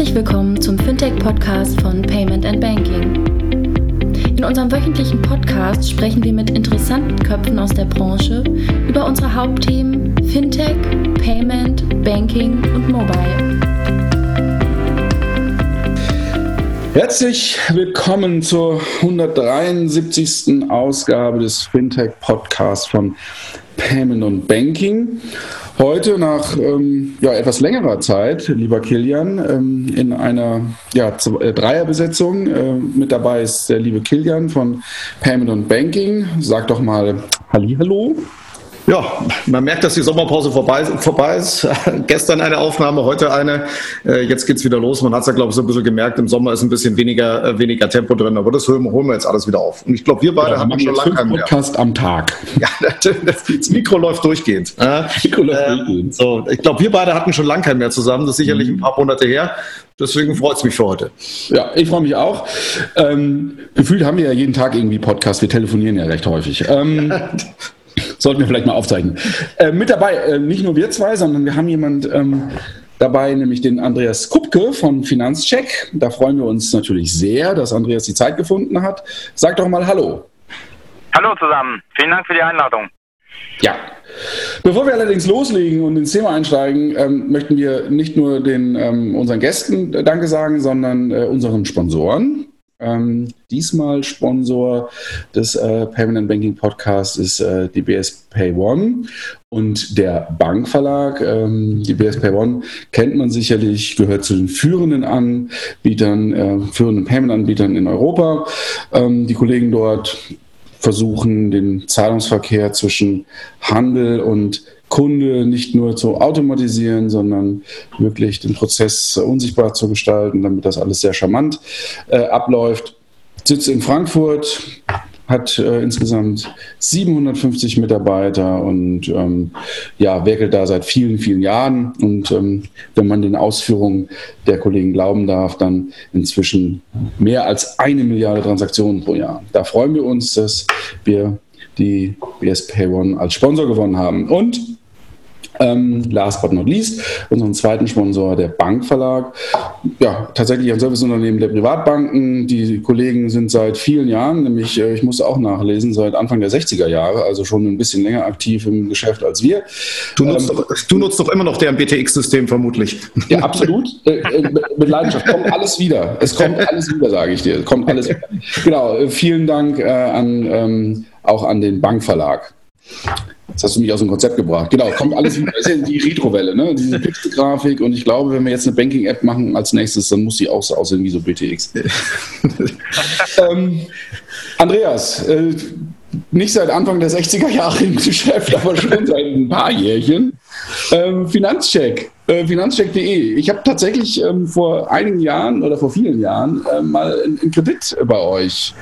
Herzlich willkommen zum Fintech-Podcast von Payment and Banking. In unserem wöchentlichen Podcast sprechen wir mit interessanten Köpfen aus der Branche über unsere Hauptthemen Fintech, Payment, Banking und Mobile. Herzlich willkommen zur 173. Ausgabe des Fintech Podcasts von Payment und Banking. Heute nach ähm, ja, etwas längerer Zeit, lieber Kilian, ähm, in einer ja, äh, Dreierbesetzung. Äh, mit dabei ist der liebe Kilian von Payment und Banking. Sag doch mal Hallo. Ja, man merkt, dass die Sommerpause vorbei, vorbei ist. Gestern eine Aufnahme, heute eine. Äh, jetzt geht's wieder los. Man hat es ja, glaube ich, so ein bisschen gemerkt. Im Sommer ist ein bisschen weniger, äh, weniger Tempo drin, aber das holen, wir jetzt alles wieder auf. Und ich glaube, wir beide ja, haben schon lange keinen Podcast am Tag. Ja, das Mikro läuft durchgehend. Mikro läuft äh, durchgehend. So, ich glaube, wir beide hatten schon lange keinen mehr zusammen. Das ist sicherlich mhm. ein paar Monate her. Deswegen freut es mich für heute. Ja, ich freue mich auch. Ähm, gefühlt haben wir ja jeden Tag irgendwie Podcast. Wir telefonieren ja recht häufig. Ähm, Sollten wir vielleicht mal aufzeichnen. Äh, mit dabei, äh, nicht nur wir zwei, sondern wir haben jemand ähm, dabei, nämlich den Andreas Kupke von Finanzcheck. Da freuen wir uns natürlich sehr, dass Andreas die Zeit gefunden hat. Sag doch mal Hallo. Hallo zusammen. Vielen Dank für die Einladung. Ja. Bevor wir allerdings loslegen und ins Thema einsteigen, ähm, möchten wir nicht nur den, ähm, unseren Gästen Danke sagen, sondern äh, unseren Sponsoren. Ähm, diesmal Sponsor des äh, Payment Banking Podcasts ist äh, DBS Pay One und der Bankverlag. Ähm, DBS Pay One kennt man sicherlich, gehört zu den führenden Anbietern, äh, führenden Payment-Anbietern in Europa. Ähm, die Kollegen dort versuchen, den Zahlungsverkehr zwischen Handel und Kunde nicht nur zu automatisieren, sondern wirklich den Prozess unsichtbar zu gestalten, damit das alles sehr charmant äh, abläuft. Sitzt in Frankfurt, hat äh, insgesamt 750 Mitarbeiter und ähm, ja, werkelt da seit vielen, vielen Jahren. Und ähm, wenn man den Ausführungen der Kollegen glauben darf, dann inzwischen mehr als eine Milliarde Transaktionen pro Jahr. Da freuen wir uns, dass wir die BSP One als Sponsor gewonnen haben. Und ähm, last but not least, unseren zweiten Sponsor, der Bankverlag. Ja, tatsächlich ein Serviceunternehmen der Privatbanken. Die Kollegen sind seit vielen Jahren, nämlich, äh, ich musste auch nachlesen, seit Anfang der 60er Jahre, also schon ein bisschen länger aktiv im Geschäft als wir. Du nutzt, ähm, doch, du nutzt doch immer noch deren BTX-System vermutlich. Ja, absolut. Äh, äh, mit Leidenschaft. Kommt alles wieder. Es kommt alles wieder, sage ich dir. Es kommt alles wieder. Genau. Äh, vielen Dank äh, an, ähm, auch an den Bankverlag. Jetzt hast du mich aus dem Konzept gebracht. Genau, kommt alles. Das ist ja die Retrowelle, ne? diese Pixel-Grafik. Und ich glaube, wenn wir jetzt eine Banking-App machen als nächstes, dann muss sie auch so aussehen wie so BTX. ähm, Andreas, äh, nicht seit Anfang der 60er Jahre im Geschäft, aber schon seit ein paar Jährchen. Ähm, Finanzcheck, äh, finanzcheck.de. Ich habe tatsächlich ähm, vor einigen Jahren oder vor vielen Jahren äh, mal einen Kredit bei euch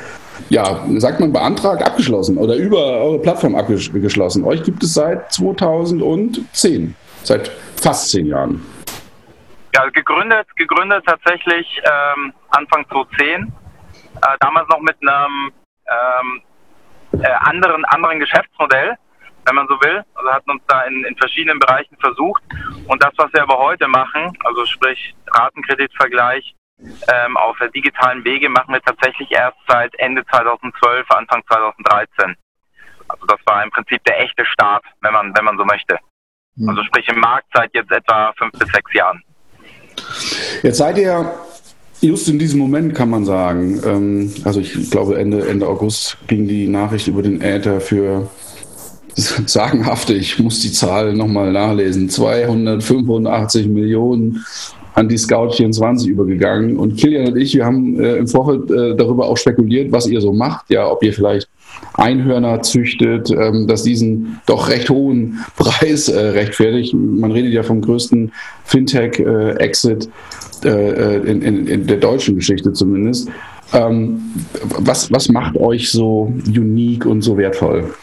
ja, sagt man beantragt, abgeschlossen oder über eure Plattform abgeschlossen. Euch gibt es seit 2010, seit fast zehn Jahren. Ja, gegründet, gegründet tatsächlich ähm, Anfang 2010, äh, damals noch mit einem ähm, äh, anderen, anderen Geschäftsmodell, wenn man so will. Also hatten uns da in, in verschiedenen Bereichen versucht. Und das, was wir aber heute machen, also sprich Ratenkreditvergleich, ähm, auf der digitalen Wege machen wir tatsächlich erst seit Ende 2012, Anfang 2013. Also das war im Prinzip der echte Start, wenn man, wenn man so möchte. Hm. Also sprich im Markt seit jetzt etwa fünf bis sechs Jahren. Jetzt seid ihr just in diesem Moment, kann man sagen, ähm, also ich glaube Ende, Ende August ging die Nachricht über den Äther für sagenhafte, ich muss die Zahl nochmal nachlesen, 285 Millionen an die Scout 24 übergegangen. Und Kilian und ich, wir haben äh, im Vorfeld äh, darüber auch spekuliert, was ihr so macht. Ja, ob ihr vielleicht Einhörner züchtet, ähm, dass diesen doch recht hohen Preis äh, rechtfertigt. Man redet ja vom größten Fintech-Exit äh, äh, in, in, in, der deutschen Geschichte zumindest. Ähm, was, was macht euch so unique und so wertvoll?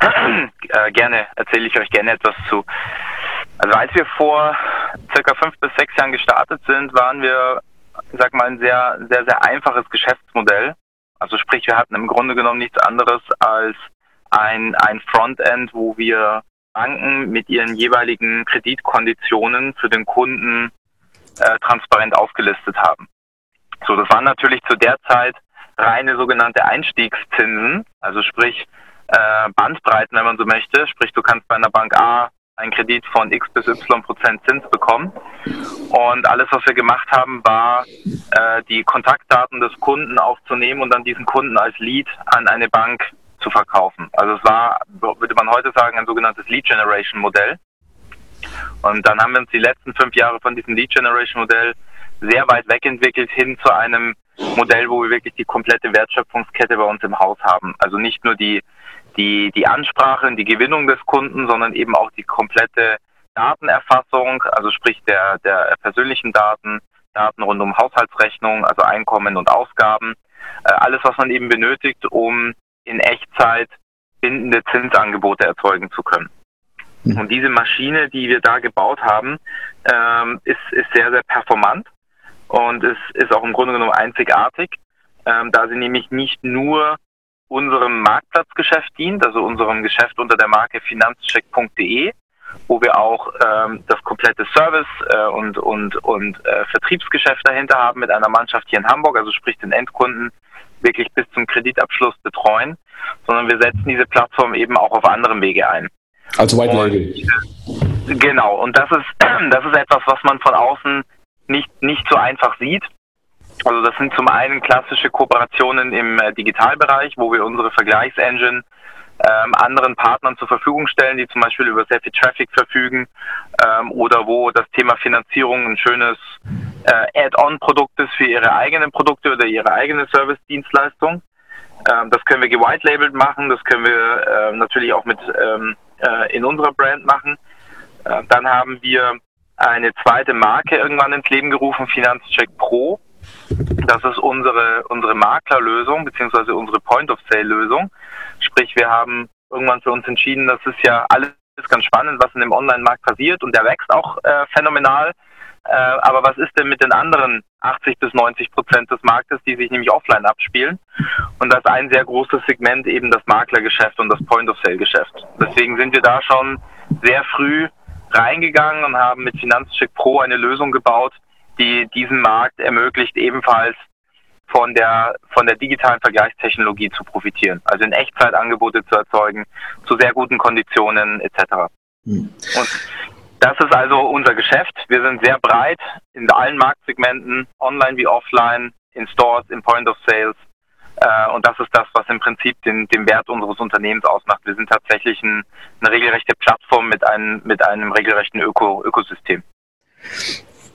Äh, gerne erzähle ich euch gerne etwas zu. Also als wir vor circa fünf bis sechs Jahren gestartet sind, waren wir, sag mal, ein sehr, sehr, sehr einfaches Geschäftsmodell. Also sprich, wir hatten im Grunde genommen nichts anderes als ein, ein Frontend, wo wir Banken mit ihren jeweiligen Kreditkonditionen für den Kunden äh, transparent aufgelistet haben. So, das waren natürlich zu der Zeit reine sogenannte Einstiegszinsen, also sprich äh, Bandbreiten, wenn man so möchte. Sprich, du kannst bei einer Bank A einen Kredit von x bis y Prozent Zins bekommen. Und alles, was wir gemacht haben, war, äh, die Kontaktdaten des Kunden aufzunehmen und dann diesen Kunden als Lead an eine Bank zu verkaufen. Also es war, würde man heute sagen, ein sogenanntes Lead Generation Modell. Und dann haben wir uns die letzten fünf Jahre von diesem Lead Generation Modell sehr weit wegentwickelt hin zu einem Modell, wo wir wirklich die komplette Wertschöpfungskette bei uns im Haus haben. Also nicht nur die die, die Ansprache und die Gewinnung des Kunden, sondern eben auch die komplette Datenerfassung, also sprich der, der persönlichen Daten, Daten rund um Haushaltsrechnung, also Einkommen und Ausgaben, äh, alles, was man eben benötigt, um in Echtzeit bindende Zinsangebote erzeugen zu können. Mhm. Und diese Maschine, die wir da gebaut haben, ähm, ist, ist sehr, sehr performant und ist, ist auch im Grunde genommen einzigartig, ähm, da sie nämlich nicht nur unserem Marktplatzgeschäft dient, also unserem Geschäft unter der Marke finanzcheck.de, wo wir auch ähm, das komplette Service äh, und, und, und äh, Vertriebsgeschäft dahinter haben mit einer Mannschaft hier in Hamburg, also sprich den Endkunden wirklich bis zum Kreditabschluss betreuen, sondern wir setzen diese Plattform eben auch auf anderem Wege ein. Also White Label. Genau, und das ist, das ist etwas, was man von außen nicht, nicht so einfach sieht. Also das sind zum einen klassische Kooperationen im äh, Digitalbereich, wo wir unsere Vergleichsengine ähm, anderen Partnern zur Verfügung stellen, die zum Beispiel über sehr viel Traffic verfügen ähm, oder wo das Thema Finanzierung ein schönes äh, Add-on-Produkt ist für ihre eigenen Produkte oder ihre eigene Service-Dienstleistung. Ähm, das können wir gewhite-labelt machen, das können wir äh, natürlich auch mit ähm, äh, in unserer Brand machen. Äh, dann haben wir eine zweite Marke irgendwann ins Leben gerufen, Finanzcheck Pro. Das ist unsere, unsere Maklerlösung beziehungsweise unsere Point-of-Sale-Lösung. Sprich, wir haben irgendwann für uns entschieden, das ist ja alles ganz spannend, was in dem Online-Markt passiert und der wächst auch äh, phänomenal. Äh, aber was ist denn mit den anderen 80 bis 90 Prozent des Marktes, die sich nämlich offline abspielen? Und das ist ein sehr großes Segment eben das Maklergeschäft und das Point-of-Sale-Geschäft. Deswegen sind wir da schon sehr früh reingegangen und haben mit Finanzcheck Pro eine Lösung gebaut, die diesen Markt ermöglicht, ebenfalls von der, von der digitalen Vergleichstechnologie zu profitieren. Also in Echtzeit Angebote zu erzeugen, zu sehr guten Konditionen etc. Mhm. Und das ist also unser Geschäft. Wir sind sehr breit in allen Marktsegmenten, online wie offline, in Stores, in Point of Sales. Äh, und das ist das, was im Prinzip den, den Wert unseres Unternehmens ausmacht. Wir sind tatsächlich ein, eine regelrechte Plattform mit einem, mit einem regelrechten Öko, Ökosystem.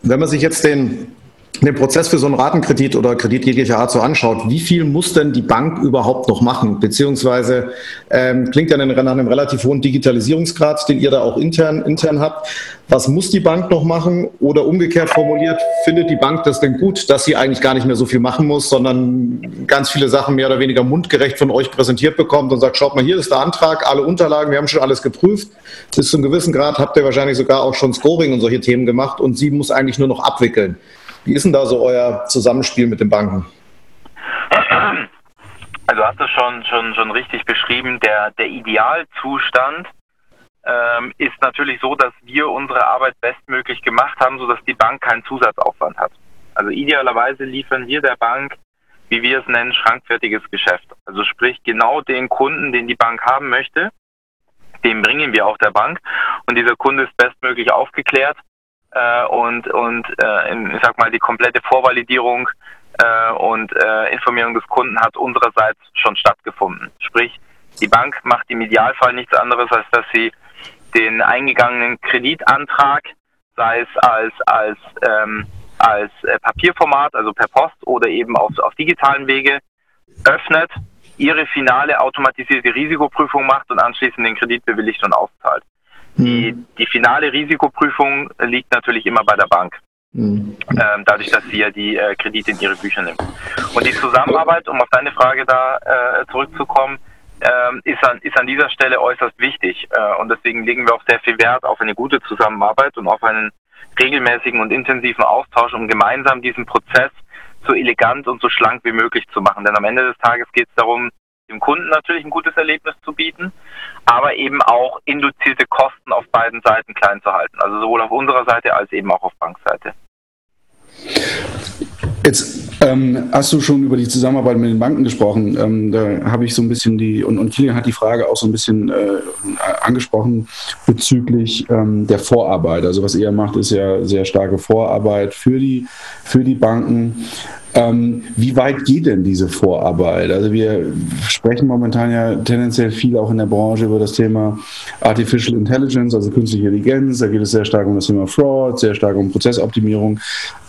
Wenn man sich jetzt den, den Prozess für so einen Ratenkredit oder Kredit jeglicher Art so anschaut, wie viel muss denn die Bank überhaupt noch machen? Beziehungsweise ähm, klingt ja nach einem relativ hohen Digitalisierungsgrad, den ihr da auch intern, intern habt. Was muss die Bank noch machen? Oder umgekehrt formuliert, findet die Bank das denn gut, dass sie eigentlich gar nicht mehr so viel machen muss, sondern ganz viele Sachen mehr oder weniger mundgerecht von euch präsentiert bekommt und sagt, schaut mal, hier ist der Antrag, alle Unterlagen, wir haben schon alles geprüft. Bis zu einem gewissen Grad habt ihr wahrscheinlich sogar auch schon Scoring und solche Themen gemacht und sie muss eigentlich nur noch abwickeln. Wie ist denn da so euer Zusammenspiel mit den Banken? Also hast du schon, schon, schon richtig beschrieben, der, der Idealzustand ähm, ist natürlich so, dass wir unsere Arbeit bestmöglich gemacht haben, sodass die Bank keinen Zusatzaufwand hat. Also idealerweise liefern wir der Bank, wie wir es nennen, schrankfertiges Geschäft. Also sprich genau den Kunden, den die Bank haben möchte, den bringen wir auch der Bank und dieser Kunde ist bestmöglich aufgeklärt äh, und, und äh, ich sag mal, die komplette Vorvalidierung äh, und äh, Informierung des Kunden hat unsererseits schon stattgefunden. Sprich, die Bank macht im Idealfall nichts anderes, als dass sie den eingegangenen Kreditantrag, sei es als, als, ähm, als äh, Papierformat, also per Post oder eben auf, auf digitalen Wege, öffnet, ihre finale automatisierte Risikoprüfung macht und anschließend den Kredit bewilligt und auszahlt. Die, hm. die finale Risikoprüfung liegt natürlich immer bei der Bank. Mhm. Ähm, dadurch, dass sie ja die äh, Kredite in ihre Bücher nimmt. Und die Zusammenarbeit, um auf deine Frage da äh, zurückzukommen, ähm, ist, an, ist an dieser Stelle äußerst wichtig. Äh, und deswegen legen wir auch sehr viel Wert auf eine gute Zusammenarbeit und auf einen regelmäßigen und intensiven Austausch, um gemeinsam diesen Prozess so elegant und so schlank wie möglich zu machen. Denn am Ende des Tages geht es darum, dem Kunden natürlich ein gutes Erlebnis zu bieten, aber eben auch induzierte Kosten auf beiden Seiten klein zu halten. Also sowohl auf unserer Seite als eben auch auf Bankseite. Jetzt ähm, hast du schon über die Zusammenarbeit mit den Banken gesprochen? Ähm, da habe ich so ein bisschen die, und, und Kilian hat die Frage auch so ein bisschen äh, angesprochen bezüglich ähm, der Vorarbeit. Also was ihr macht, ist ja sehr starke Vorarbeit für die, für die Banken. Ähm, wie weit geht denn diese Vorarbeit? Also wir sprechen momentan ja tendenziell viel auch in der Branche über das Thema Artificial Intelligence, also künstliche Intelligenz. Da geht es sehr stark um das Thema Fraud, sehr stark um Prozessoptimierung.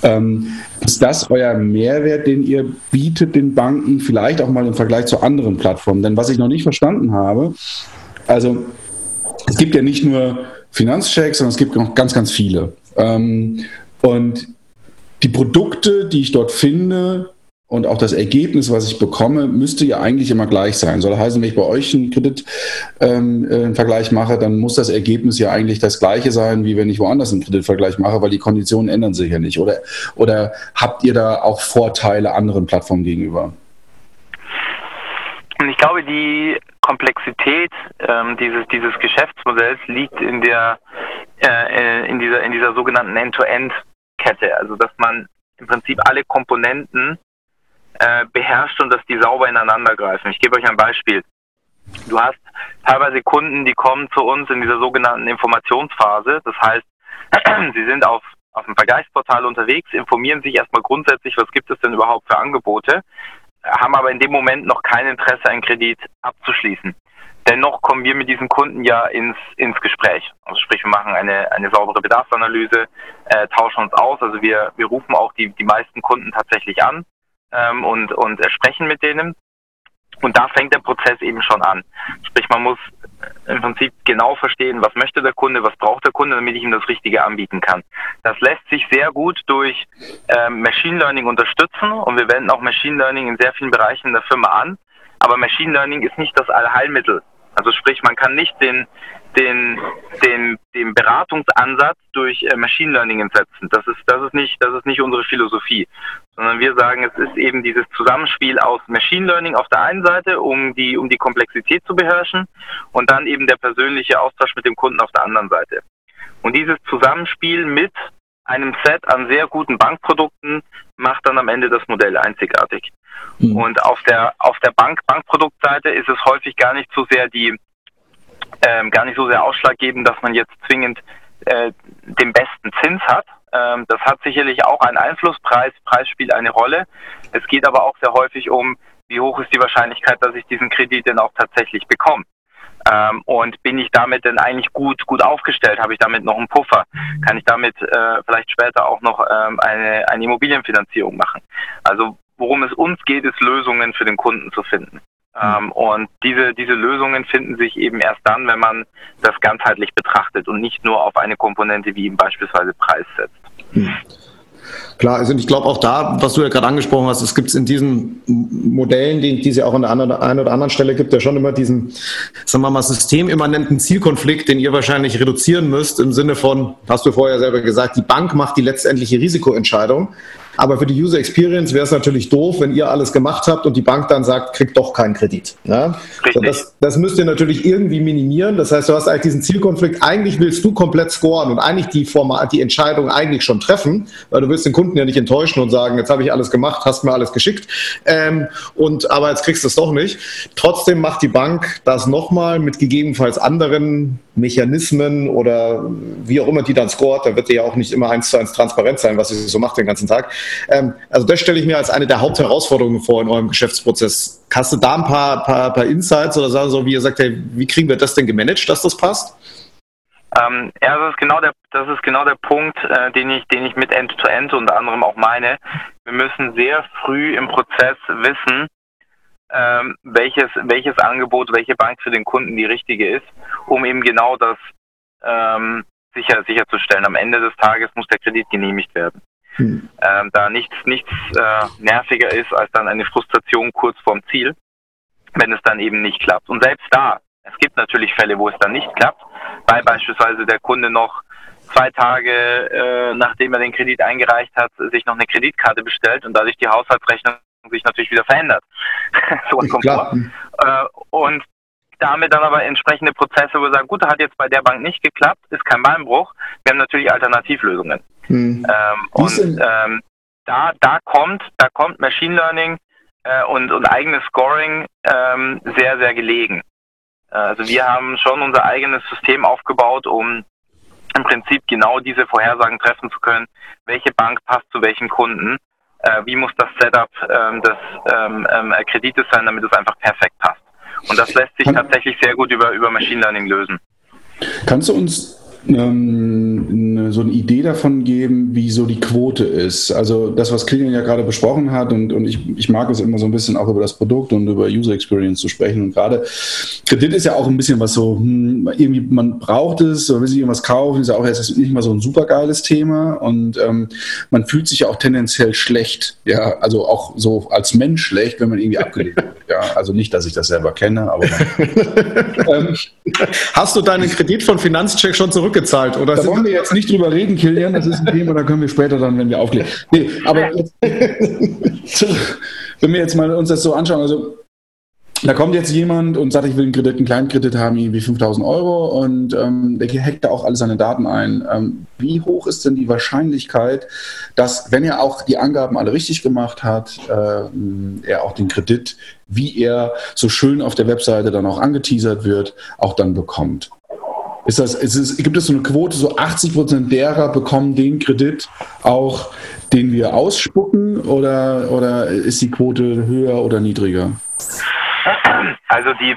Ähm, ist das euer Mehrwert, den ihr bietet den Banken, vielleicht auch mal im Vergleich zu anderen Plattformen? Denn was ich noch nicht verstanden habe, also es gibt ja nicht nur Finanzchecks, sondern es gibt noch ganz, ganz viele. Ähm, und die Produkte, die ich dort finde und auch das Ergebnis, was ich bekomme, müsste ja eigentlich immer gleich sein. Soll heißen, wenn ich bei euch einen Kreditvergleich ähm, äh, mache, dann muss das Ergebnis ja eigentlich das gleiche sein, wie wenn ich woanders einen Kreditvergleich mache, weil die Konditionen ändern sich ja nicht. Oder, oder habt ihr da auch Vorteile anderen Plattformen gegenüber? Ich glaube, die Komplexität ähm, dieses, dieses Geschäftsmodells liegt in der äh, äh in dieser in dieser sogenannten End-to-End Kette, also dass man im Prinzip alle Komponenten äh, beherrscht und dass die sauber ineinander greifen. Ich gebe euch ein Beispiel. Du hast teilweise Kunden, die kommen zu uns in dieser sogenannten Informationsphase. Das heißt, sie sind auf, auf dem Vergleichsportal unterwegs, informieren sich erstmal grundsätzlich, was gibt es denn überhaupt für Angebote, haben aber in dem Moment noch kein Interesse, einen Kredit abzuschließen. Dennoch kommen wir mit diesen Kunden ja ins, ins Gespräch. Also sprich, wir machen eine, eine saubere Bedarfsanalyse, äh, tauschen uns aus. Also wir, wir rufen auch die, die meisten Kunden tatsächlich an ähm, und, und sprechen mit denen. Und da fängt der Prozess eben schon an. Sprich, man muss im Prinzip genau verstehen, was möchte der Kunde, was braucht der Kunde, damit ich ihm das Richtige anbieten kann. Das lässt sich sehr gut durch ähm, Machine Learning unterstützen und wir wenden auch Machine Learning in sehr vielen Bereichen der Firma an. Aber Machine Learning ist nicht das Allheilmittel. Also sprich, man kann nicht den, den, den, den Beratungsansatz durch äh, Machine Learning entsetzen. Das ist, das ist nicht, das ist nicht unsere Philosophie, sondern wir sagen, es ist eben dieses Zusammenspiel aus Machine Learning auf der einen Seite, um die, um die Komplexität zu beherrschen und dann eben der persönliche Austausch mit dem Kunden auf der anderen Seite. Und dieses Zusammenspiel mit einem Set an sehr guten Bankprodukten macht dann am Ende das Modell einzigartig. Mhm. Und auf der auf der Bank Bankproduktseite ist es häufig gar nicht so sehr die ähm, gar nicht so sehr ausschlaggebend, dass man jetzt zwingend äh, den besten Zins hat. Ähm, das hat sicherlich auch einen Einflusspreis. Preis spielt eine Rolle. Es geht aber auch sehr häufig um, wie hoch ist die Wahrscheinlichkeit, dass ich diesen Kredit denn auch tatsächlich bekomme. Ähm, und bin ich damit denn eigentlich gut, gut aufgestellt? Habe ich damit noch einen Puffer? Kann ich damit äh, vielleicht später auch noch ähm, eine, eine Immobilienfinanzierung machen? Also worum es uns geht, ist Lösungen für den Kunden zu finden. Ähm, und diese, diese Lösungen finden sich eben erst dann, wenn man das ganzheitlich betrachtet und nicht nur auf eine Komponente wie eben beispielsweise Preis setzt. Hm. Klar, also ich glaube auch da, was du ja gerade angesprochen hast, es gibt in diesen Modellen, die, die es ja auch an der einen oder anderen Stelle gibt, ja schon immer diesen, sagen wir mal, systemimmanenten Zielkonflikt, den ihr wahrscheinlich reduzieren müsst, im Sinne von, hast du vorher selber gesagt, die Bank macht die letztendliche Risikoentscheidung. Aber für die User Experience wäre es natürlich doof, wenn ihr alles gemacht habt und die Bank dann sagt, kriegt doch keinen Kredit. Ne? Das, das müsst ihr natürlich irgendwie minimieren. Das heißt, du hast eigentlich diesen Zielkonflikt. Eigentlich willst du komplett scoren und eigentlich die, Format, die Entscheidung eigentlich schon treffen, weil du willst den Kunden ja nicht enttäuschen und sagen, jetzt habe ich alles gemacht, hast mir alles geschickt. Ähm, und, aber jetzt kriegst du es doch nicht. Trotzdem macht die Bank das nochmal mit gegebenenfalls anderen Mechanismen oder wie auch immer die dann scoret. Da wird ja auch nicht immer eins zu eins transparent sein, was sie so macht den ganzen Tag. Ähm, also das stelle ich mir als eine der Hauptherausforderungen vor in eurem Geschäftsprozess. Hast du da ein paar, paar, paar Insights oder sagen so, wie ihr sagt, hey, wie kriegen wir das denn gemanagt, dass das passt? Ähm, ja, das ist genau der, das ist genau der Punkt, äh, den ich, den ich mit End-to-End -End unter anderem auch meine. Wir müssen sehr früh im Prozess wissen, ähm, welches, welches Angebot, welche Bank für den Kunden die richtige ist, um eben genau das ähm, sicher, sicherzustellen. Am Ende des Tages muss der Kredit genehmigt werden. Hm. Ähm, da nichts, nichts äh, nerviger ist als dann eine Frustration kurz vorm Ziel, wenn es dann eben nicht klappt. Und selbst da, es gibt natürlich Fälle, wo es dann nicht klappt, weil beispielsweise der Kunde noch zwei Tage äh, nachdem er den Kredit eingereicht hat, sich noch eine Kreditkarte bestellt und dadurch die Haushaltsrechnung sich natürlich wieder verändert. so kommt vor. Äh, und damit dann aber entsprechende Prozesse, wo wir sagen, gut, hat jetzt bei der Bank nicht geklappt, ist kein Beinbruch. Wir haben natürlich Alternativlösungen. Hm. Ähm, und ähm, da, da kommt, da kommt Machine Learning äh, und, und eigenes Scoring ähm, sehr, sehr gelegen. Äh, also wir haben schon unser eigenes System aufgebaut, um im Prinzip genau diese Vorhersagen treffen zu können, welche Bank passt zu welchen Kunden, äh, wie muss das Setup ähm, des ähm, ähm, Kredites sein, damit es einfach perfekt passt. Und das lässt sich tatsächlich sehr gut über, über Machine Learning lösen. Kannst du uns ähm, so eine Idee davon geben, wie so die Quote ist. Also das, was Kilian ja gerade besprochen hat und, und ich, ich mag es immer so ein bisschen auch über das Produkt und über User Experience zu sprechen. Und gerade Kredit ist ja auch ein bisschen was so, hm, irgendwie man braucht es oder will sich irgendwas kaufen, ist ja auch jetzt nicht mal so ein supergeiles Thema und ähm, man fühlt sich ja auch tendenziell schlecht, ja, also auch so als Mensch schlecht, wenn man irgendwie abgelehnt wird. Ja, also nicht, dass ich das selber kenne, aber ähm, Hast du deinen Kredit von Finanzcheck schon zurückgezahlt? Oder da wollen wir jetzt nicht drüber reden, Kilian. Das ist ein Thema, da können wir später dann, wenn wir aufklären. Nee, aber jetzt, wenn wir jetzt mal uns das so anschauen, also da kommt jetzt jemand und sagt, ich will einen Kredit, einen kleinen Kredit haben, irgendwie 5000 Euro und ähm, der hackt da auch alle seine Daten ein. Ähm, wie hoch ist denn die Wahrscheinlichkeit, dass, wenn er auch die Angaben alle richtig gemacht hat, äh, er auch den Kredit, wie er so schön auf der Webseite dann auch angeteasert wird, auch dann bekommt? Ist das, ist es, gibt es so eine Quote, so 80 Prozent derer bekommen den Kredit auch, den wir ausspucken oder, oder ist die Quote höher oder niedriger? Also die,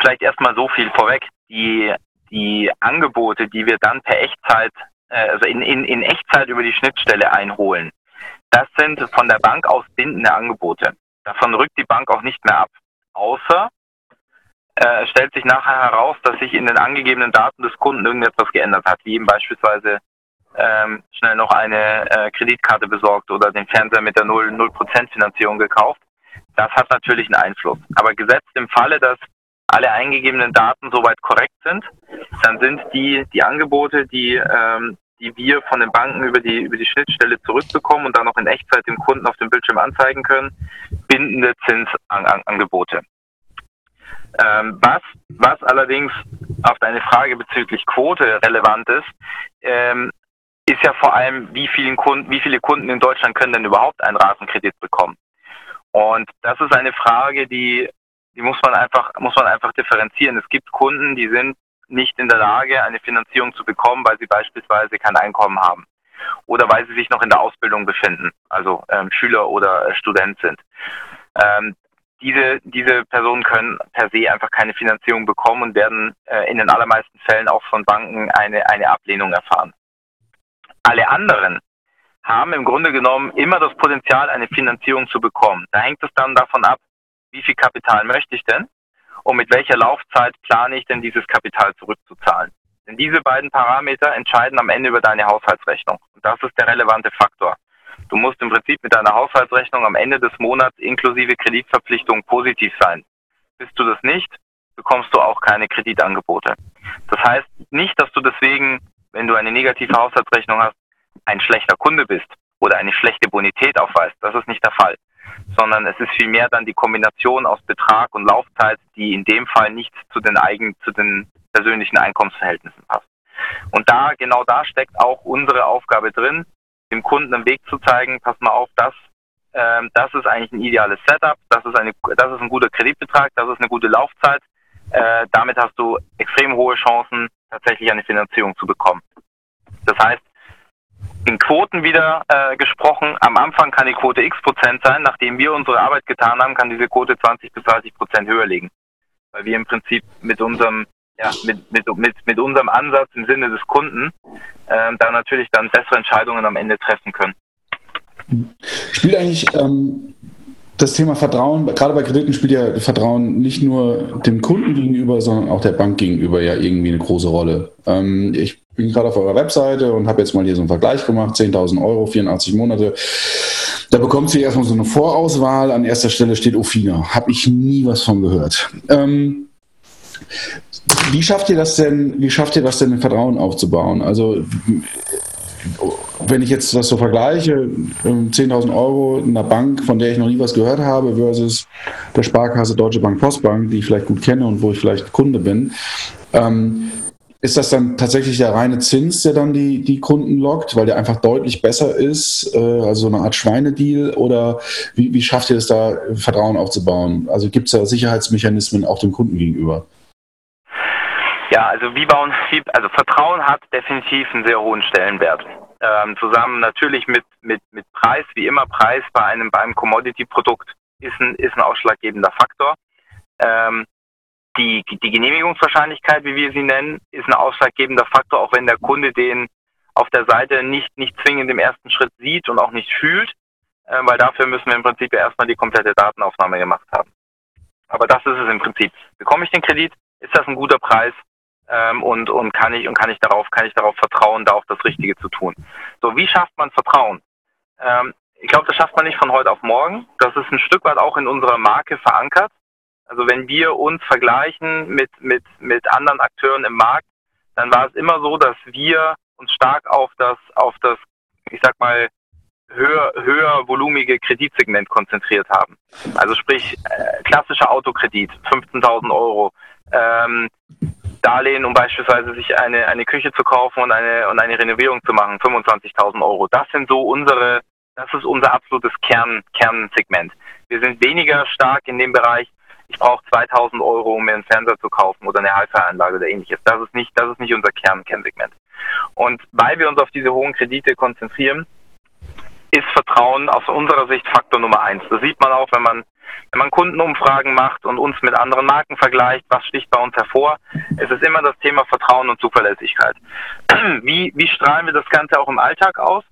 vielleicht erstmal so viel vorweg, die, die Angebote, die wir dann per Echtzeit, äh, also in, in, in Echtzeit über die Schnittstelle einholen, das sind von der Bank aus bindende Angebote. Davon rückt die Bank auch nicht mehr ab. Außer äh, stellt sich nachher heraus, dass sich in den angegebenen Daten des Kunden irgendetwas geändert hat, wie eben beispielsweise ähm, schnell noch eine äh, Kreditkarte besorgt oder den Fernseher mit der 0%, 0 Finanzierung gekauft. Das hat natürlich einen Einfluss. Aber gesetzt im Falle, dass alle eingegebenen Daten soweit korrekt sind, dann sind die, die Angebote, die, ähm, die wir von den Banken über die, über die Schnittstelle zurückbekommen und dann noch in Echtzeit dem Kunden auf dem Bildschirm anzeigen können, bindende Zinsangebote. Ähm, was, was allerdings auf deine Frage bezüglich Quote relevant ist, ähm, ist ja vor allem, wie, vielen Kunden, wie viele Kunden in Deutschland können denn überhaupt einen Ratenkredit bekommen? Und das ist eine Frage, die, die muss man einfach, muss man einfach differenzieren. Es gibt Kunden, die sind nicht in der Lage, eine Finanzierung zu bekommen, weil sie beispielsweise kein Einkommen haben oder weil sie sich noch in der Ausbildung befinden, also ähm, Schüler oder äh, Student sind. Ähm, diese, diese Personen können per se einfach keine Finanzierung bekommen und werden äh, in den allermeisten Fällen auch von Banken eine, eine Ablehnung erfahren. Alle anderen, haben im Grunde genommen immer das Potenzial, eine Finanzierung zu bekommen. Da hängt es dann davon ab, wie viel Kapital möchte ich denn und mit welcher Laufzeit plane ich denn dieses Kapital zurückzuzahlen. Denn diese beiden Parameter entscheiden am Ende über deine Haushaltsrechnung. Und das ist der relevante Faktor. Du musst im Prinzip mit deiner Haushaltsrechnung am Ende des Monats inklusive Kreditverpflichtung positiv sein. Bist du das nicht, bekommst du auch keine Kreditangebote. Das heißt nicht, dass du deswegen, wenn du eine negative Haushaltsrechnung hast, ein schlechter Kunde bist oder eine schlechte Bonität aufweist. Das ist nicht der Fall. Sondern es ist vielmehr dann die Kombination aus Betrag und Laufzeit, die in dem Fall nicht zu den eigenen, zu den persönlichen Einkommensverhältnissen passt. Und da, genau da steckt auch unsere Aufgabe drin, dem Kunden einen Weg zu zeigen, pass mal auf, das, ähm, das ist eigentlich ein ideales Setup, das ist, eine, das ist ein guter Kreditbetrag, das ist eine gute Laufzeit. Äh, damit hast du extrem hohe Chancen, tatsächlich eine Finanzierung zu bekommen. Das heißt, in Quoten wieder äh, gesprochen. Am Anfang kann die Quote x Prozent sein. Nachdem wir unsere Arbeit getan haben, kann diese Quote 20 bis 30 Prozent höher liegen. Weil wir im Prinzip mit unserem, ja, mit, mit, mit, mit unserem Ansatz im Sinne des Kunden äh, da natürlich dann bessere Entscheidungen am Ende treffen können. Spielt eigentlich ähm, das Thema Vertrauen, gerade bei Krediten spielt ja Vertrauen nicht nur dem Kunden gegenüber, sondern auch der Bank gegenüber ja irgendwie eine große Rolle. Ähm, ich bin gerade auf eurer Webseite und habe jetzt mal hier so einen Vergleich gemacht, 10.000 Euro, 84 Monate. Da bekommt sie erstmal so eine Vorauswahl. An erster Stelle steht Ofina. Habe ich nie was von gehört. Ähm, wie schafft ihr das denn, wie schafft ihr das denn, Vertrauen aufzubauen? Also wenn ich jetzt das so vergleiche, 10.000 ähm, Euro in einer Bank, von der ich noch nie was gehört habe, versus der Sparkasse Deutsche Bank Postbank, die ich vielleicht gut kenne und wo ich vielleicht Kunde bin, ähm, ist das dann tatsächlich der reine Zins, der dann die, die Kunden lockt, weil der einfach deutlich besser ist, äh, also eine Art Schweinedeal? Oder wie, wie schafft ihr es da, Vertrauen aufzubauen? Also gibt es da Sicherheitsmechanismen auch dem Kunden gegenüber? Ja, also wie bauen, also Vertrauen hat definitiv einen sehr hohen Stellenwert. Ähm, zusammen natürlich mit, mit, mit Preis, wie immer Preis bei einem, bei Commodity-Produkt ist ein, ist ein ausschlaggebender Faktor. Ähm, die, die Genehmigungswahrscheinlichkeit, wie wir sie nennen, ist ein ausschlaggebender Faktor, auch wenn der Kunde den auf der Seite nicht, nicht zwingend im ersten Schritt sieht und auch nicht fühlt, äh, weil dafür müssen wir im Prinzip ja erstmal die komplette Datenaufnahme gemacht haben. Aber das ist es im Prinzip. Bekomme ich den Kredit? Ist das ein guter Preis? Ähm, und, und kann ich und kann ich darauf, kann ich darauf vertrauen, da auch das Richtige zu tun. So, wie schafft man Vertrauen? Ähm, ich glaube, das schafft man nicht von heute auf morgen. Das ist ein Stück weit auch in unserer Marke verankert. Also wenn wir uns vergleichen mit, mit, mit anderen Akteuren im Markt, dann war es immer so, dass wir uns stark auf das, auf das, ich sag mal, höher, höher volumige Kreditsegment konzentriert haben. Also sprich, äh, klassischer Autokredit, 15.000 Euro, ähm, Darlehen, um beispielsweise sich eine, eine Küche zu kaufen und eine, und eine Renovierung zu machen, 25.000 Euro. Das sind so unsere, das ist unser absolutes Kern, Kernsegment. Wir sind weniger stark in dem Bereich, ich brauche 2000 Euro, um mir einen Fernseher zu kaufen oder eine Hi-Fi-Anlage oder ähnliches. Das ist nicht, das ist nicht unser Kern, Kernsegment. Und weil wir uns auf diese hohen Kredite konzentrieren, ist Vertrauen aus unserer Sicht Faktor Nummer eins. Das sieht man auch, wenn man, wenn man Kundenumfragen macht und uns mit anderen Marken vergleicht, was sticht bei uns hervor? Es ist immer das Thema Vertrauen und Zuverlässigkeit. Wie, wie strahlen wir das Ganze auch im Alltag aus?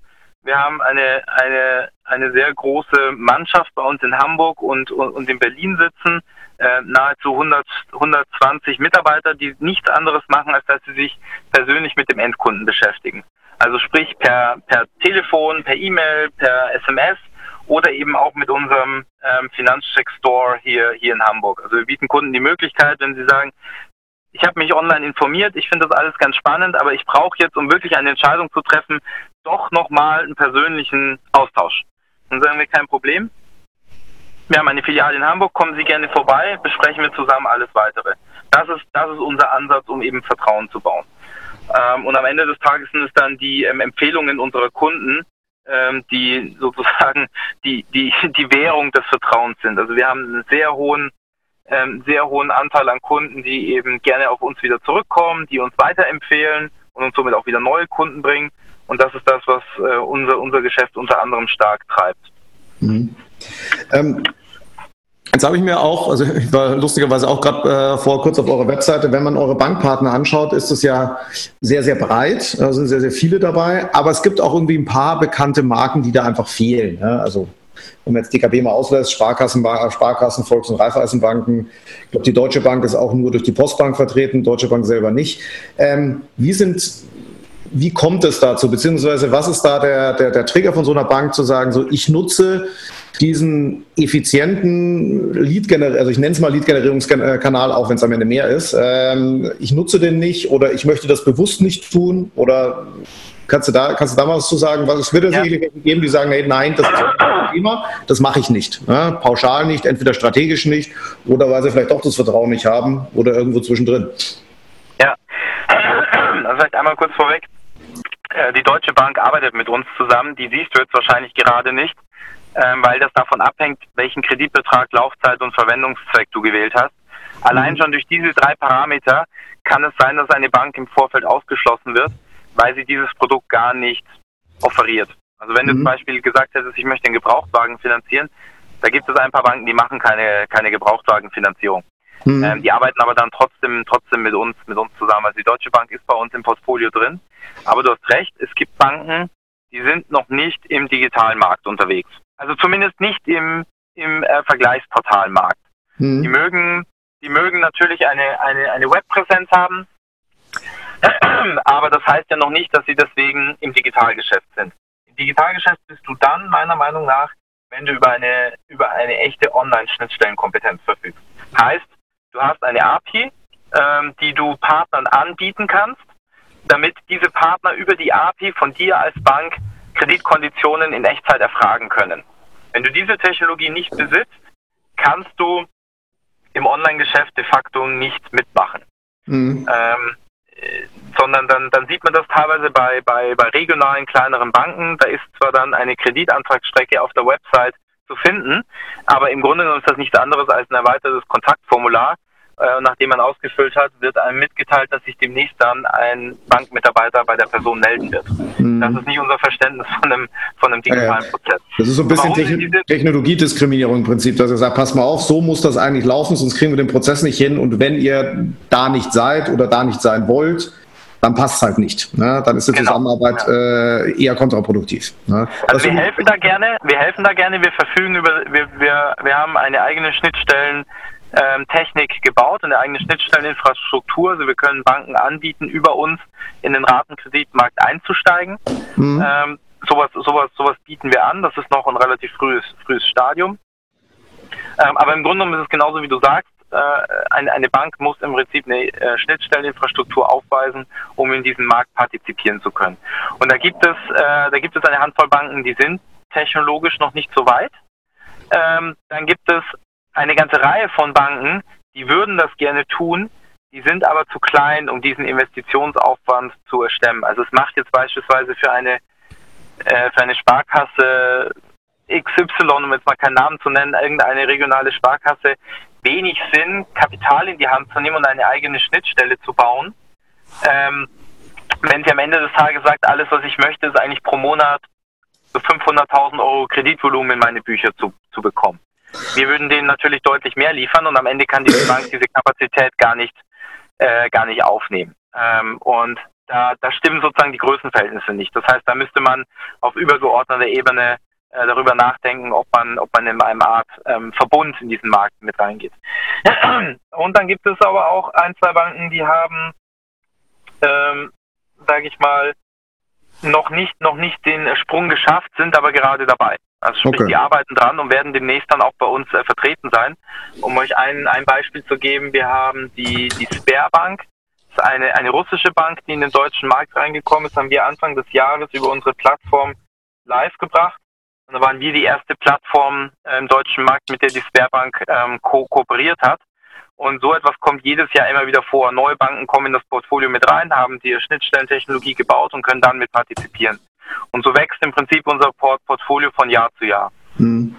Wir haben eine, eine, eine sehr große Mannschaft bei uns in Hamburg und, und, und in Berlin sitzen, äh, nahezu 100, 120 Mitarbeiter, die nichts anderes machen, als dass sie sich persönlich mit dem Endkunden beschäftigen. Also sprich per, per Telefon, per E-Mail, per SMS oder eben auch mit unserem ähm, Finanzcheck Store hier, hier in Hamburg. Also wir bieten Kunden die Möglichkeit, wenn sie sagen, ich habe mich online informiert, ich finde das alles ganz spannend, aber ich brauche jetzt, um wirklich eine Entscheidung zu treffen, doch nochmal einen persönlichen Austausch. Dann sagen wir kein Problem. Wir haben eine Filiale in Hamburg, kommen Sie gerne vorbei, besprechen wir zusammen alles weitere. Das ist, das ist unser Ansatz, um eben Vertrauen zu bauen. Ähm, und am Ende des Tages sind es dann die ähm, Empfehlungen unserer Kunden, ähm, die sozusagen die, die, die Währung des Vertrauens sind. Also wir haben einen sehr hohen, ähm, sehr hohen Anteil an Kunden, die eben gerne auf uns wieder zurückkommen, die uns weiterempfehlen und uns somit auch wieder neue Kunden bringen. Und das ist das, was äh, unser, unser Geschäft unter anderem stark treibt. Mhm. Ähm, Jetzt habe ich mir auch, also ich war lustigerweise auch gerade äh, vor kurz auf eurer Webseite, wenn man eure Bankpartner anschaut, ist es ja sehr, sehr breit. Da sind sehr, sehr viele dabei. Aber es gibt auch irgendwie ein paar bekannte Marken, die da einfach fehlen. Ja? Also wenn man jetzt DKB mal auslässt, Sparkassen, Sparkassen, Volks- und Raiffeisenbanken. Ich glaube, die Deutsche Bank ist auch nur durch die Postbank vertreten, Deutsche Bank selber nicht. Ähm, wie sind wie kommt es dazu? Beziehungsweise was ist da der, der, der Trigger von so einer Bank zu sagen, so ich nutze diesen effizienten Lead, also ich nenne es mal Lead-Generierungskanal, auch wenn es am Ende mehr ist. Ähm, ich nutze den nicht oder ich möchte das bewusst nicht tun oder kannst du da, kannst du da mal was zu sagen? Was, es wird ja sicherlich geben, die sagen, hey, nein, das ist ein Thema, das mache ich nicht. Ja, pauschal nicht, entweder strategisch nicht oder weil sie vielleicht doch das Vertrauen nicht haben oder irgendwo zwischendrin. Ja, also vielleicht einmal kurz vorweg. Äh, die Deutsche Bank arbeitet mit uns zusammen, die siehst du jetzt wahrscheinlich gerade nicht ähm, weil das davon abhängt, welchen Kreditbetrag, Laufzeit und Verwendungszweck du gewählt hast. Allein mhm. schon durch diese drei Parameter kann es sein, dass eine Bank im Vorfeld ausgeschlossen wird, weil sie dieses Produkt gar nicht offeriert. Also wenn mhm. du zum mhm. Beispiel gesagt hättest, ich möchte einen Gebrauchtwagen finanzieren, da gibt es ein paar Banken, die machen keine, keine Gebrauchtwagenfinanzierung. Mhm. Ähm, die arbeiten aber dann trotzdem, trotzdem mit uns, mit uns zusammen. Also die Deutsche Bank ist bei uns im Portfolio drin. Aber du hast recht, es gibt Banken, die sind noch nicht im digitalen Markt unterwegs. Also zumindest nicht im, im äh, Vergleichsportalmarkt. Mhm. Die mögen, die mögen natürlich eine, eine, eine Webpräsenz haben, aber das heißt ja noch nicht, dass sie deswegen im Digitalgeschäft sind. Im Digitalgeschäft bist du dann meiner Meinung nach, wenn du über eine, über eine echte Online-Schnittstellenkompetenz verfügst. Heißt, du hast eine API, ähm, die du Partnern anbieten kannst, damit diese Partner über die API von dir als Bank Kreditkonditionen in Echtzeit erfragen können. Wenn du diese Technologie nicht besitzt, kannst du im Online-Geschäft de facto nicht mitmachen. Mhm. Ähm, sondern dann, dann sieht man das teilweise bei, bei, bei regionalen kleineren Banken. Da ist zwar dann eine Kreditantragsstrecke auf der Website zu finden, aber im Grunde genommen ist das nichts anderes als ein erweitertes Kontaktformular, äh, nachdem man ausgefüllt hat, wird einem mitgeteilt, dass sich demnächst dann ein Bankmitarbeiter bei der Person melden wird. Mhm. Das ist nicht unser Verständnis von einem, von einem digitalen ja, Prozess. Das ist so ein bisschen Techn Technologiediskriminierung im Prinzip, dass ihr sagt, pass mal auf, so muss das eigentlich laufen, sonst kriegen wir den Prozess nicht hin und wenn ihr da nicht seid oder da nicht sein wollt, dann passt es halt nicht. Ne? Dann ist die genau. Zusammenarbeit äh, eher kontraproduktiv. Ne? Also wir helfen da gerne, wir helfen da gerne, wir verfügen über, wir, wir, wir haben eine eigene Schnittstellen, ähm, Technik gebaut, eine eigene Schnittstelleninfrastruktur. Also wir können Banken anbieten, über uns in den Ratenkreditmarkt einzusteigen. Mhm. Ähm, sowas, sowas, sowas bieten wir an. Das ist noch ein relativ frühes, frühes Stadium. Ähm, aber im Grunde genommen ist es genauso, wie du sagst. Äh, eine, Bank muss im Prinzip eine äh, Schnittstelleninfrastruktur aufweisen, um in diesem Markt partizipieren zu können. Und da gibt es, äh, da gibt es eine Handvoll Banken, die sind technologisch noch nicht so weit. Ähm, dann gibt es eine ganze Reihe von Banken, die würden das gerne tun, die sind aber zu klein, um diesen Investitionsaufwand zu erstemmen. Also es macht jetzt beispielsweise für eine, für eine Sparkasse XY, um jetzt mal keinen Namen zu nennen, irgendeine regionale Sparkasse, wenig Sinn, Kapital in die Hand zu nehmen und eine eigene Schnittstelle zu bauen. Ähm, wenn sie am Ende des Tages sagt, alles, was ich möchte, ist eigentlich pro Monat so 500.000 Euro Kreditvolumen in meine Bücher zu, zu bekommen. Wir würden denen natürlich deutlich mehr liefern und am Ende kann die Bank diese Kapazität gar nicht, äh, gar nicht aufnehmen. Ähm, und da, da stimmen sozusagen die Größenverhältnisse nicht. Das heißt, da müsste man auf übergeordneter Ebene äh, darüber nachdenken, ob man, ob man in einem Art ähm, Verbund in diesen Markt mit reingeht. Und dann gibt es aber auch ein, zwei Banken, die haben, ähm, sage ich mal, noch nicht, noch nicht den Sprung geschafft, sind aber gerade dabei. Also sprich, okay. die arbeiten dran und werden demnächst dann auch bei uns äh, vertreten sein. Um euch ein, ein Beispiel zu geben, wir haben die, die Sperrbank, das ist eine, eine russische Bank, die in den deutschen Markt reingekommen ist, haben wir Anfang des Jahres über unsere Plattform live gebracht. Und da waren wir die erste Plattform äh, im deutschen Markt, mit der die Sperrbank ähm, ko kooperiert hat. Und so etwas kommt jedes Jahr immer wieder vor. Neue Banken kommen in das Portfolio mit rein, haben die Schnittstellentechnologie gebaut und können dann mit partizipieren. Und so wächst im Prinzip unser Port Portfolio von Jahr zu Jahr. Hm.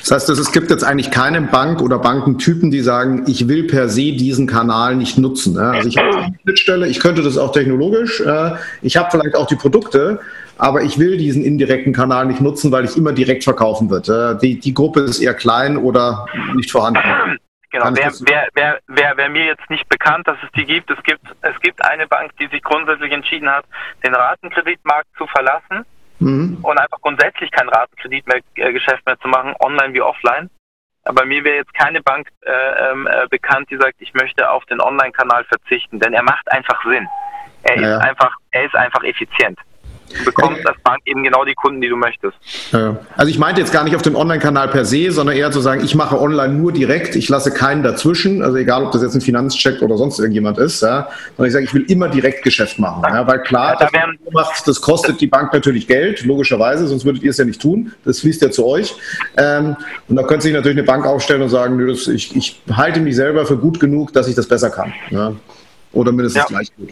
Das heißt, es gibt jetzt eigentlich keine Bank oder Bankentypen, die sagen, ich will per se diesen Kanal nicht nutzen. Also ich habe eine Schnittstelle, ich könnte das auch technologisch, ich habe vielleicht auch die Produkte, aber ich will diesen indirekten Kanal nicht nutzen, weil ich immer direkt verkaufen wird. Die, die Gruppe ist eher klein oder nicht vorhanden. Genau, wer, wer, wer, wer, wer mir jetzt nicht bekannt, dass es die gibt, es gibt, es gibt eine Bank, die sich grundsätzlich entschieden hat, den Ratenkreditmarkt zu verlassen mhm. und einfach grundsätzlich kein Ratenkreditgeschäft äh, mehr zu machen, online wie offline. Aber mir wäre jetzt keine Bank äh, ähm, äh, bekannt, die sagt, ich möchte auf den Online-Kanal verzichten, denn er macht einfach Sinn. Er ja. ist einfach, er ist einfach effizient. Du bekommst als Bank eben genau die Kunden, die du möchtest. Also ich meinte jetzt gar nicht auf dem Online-Kanal per se, sondern eher zu sagen, ich mache online nur direkt, ich lasse keinen dazwischen, also egal, ob das jetzt ein Finanzcheck oder sonst irgendjemand ist, ja, sondern ich sage, ich will immer Direktgeschäft machen, ja, weil klar, ja, da das, macht, das kostet die Bank natürlich Geld, logischerweise, sonst würdet ihr es ja nicht tun, das fließt ja zu euch. Ähm, und da könnte sich natürlich eine Bank aufstellen und sagen, nö, das, ich, ich halte mich selber für gut genug, dass ich das besser kann. Ja. Oder mindestens gleich gut.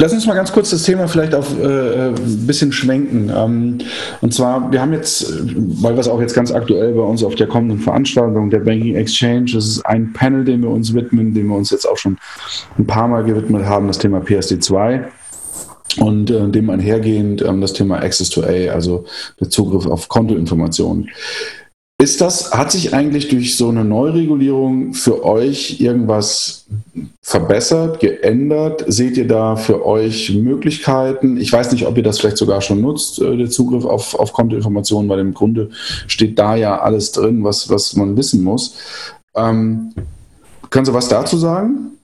Lass uns mal ganz kurz das Thema vielleicht auf äh, ein bisschen schwenken. Ähm, und zwar, wir haben jetzt, weil wir es auch jetzt ganz aktuell bei uns auf der kommenden Veranstaltung der Banking Exchange, das ist ein Panel, dem wir uns widmen, dem wir uns jetzt auch schon ein paar Mal gewidmet haben, das Thema PSD2 und äh, dem einhergehend ähm, das Thema Access to A, also der Zugriff auf Kontoinformationen. Ist das, hat sich eigentlich durch so eine Neuregulierung für euch irgendwas verbessert, geändert? Seht ihr da für euch Möglichkeiten? Ich weiß nicht, ob ihr das vielleicht sogar schon nutzt, äh, der Zugriff auf, auf Kontoinformationen, weil im Grunde steht da ja alles drin, was, was man wissen muss. Ähm, können Sie was dazu sagen?